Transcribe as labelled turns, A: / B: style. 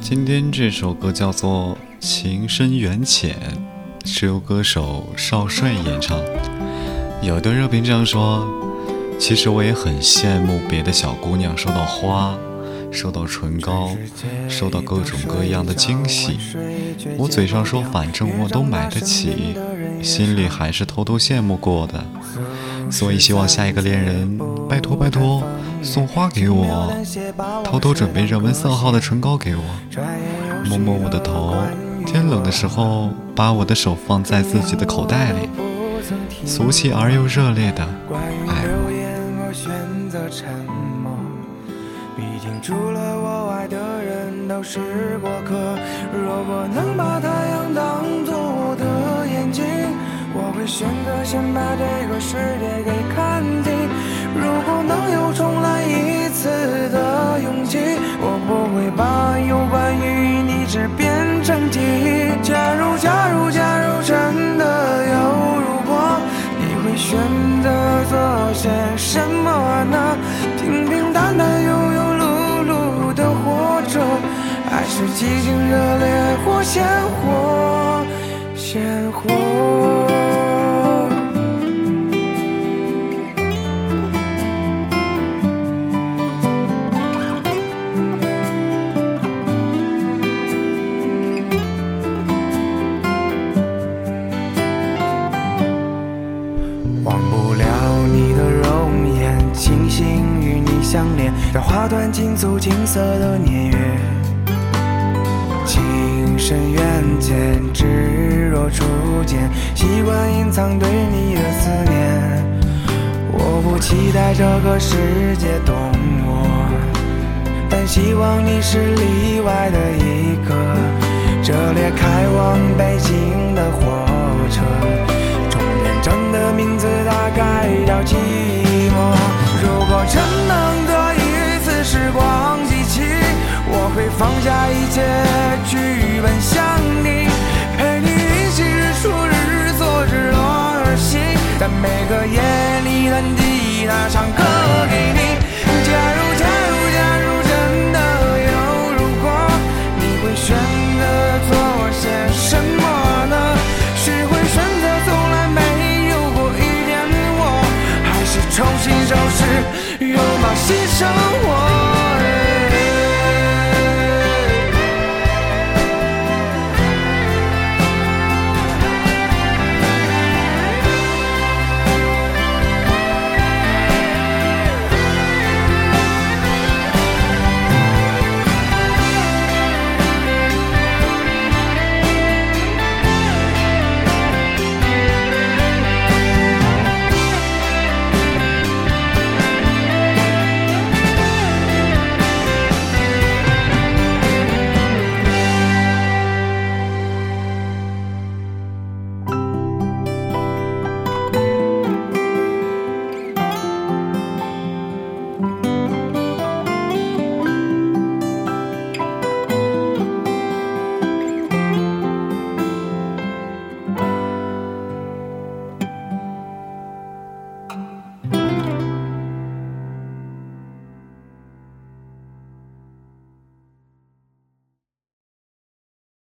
A: 今天这首歌叫做《情深缘浅》，是由歌手少帅演唱。有的热评这样说：“其实我也很羡慕别的小姑娘收到花、收到唇膏、收到各种各样的惊喜。我嘴上说反正我都买得起，心里还是偷偷羡慕过的。所以希望下一个恋人，拜托拜托。”送花给我，偷偷准备热门色号的唇膏给我，摸摸我的头，天冷的时候把我的手放在自己的口袋里，俗气而又热烈的爱我。毕竟除了我爱的人都是过客。如果能把太阳当做我的眼睛，我会选择先把这个世什么呢？平平淡淡庸庸碌碌的活着，还是激情热烈或鲜活鲜活？相连让花团锦簇金色的年月，情深缘浅，只若初见，习惯隐藏对你的思念。我不期待这个世界懂我，但希望你是例外会放下一切去奔向你陪你一起日出日落日落而息。在每个夜里弹吉他唱歌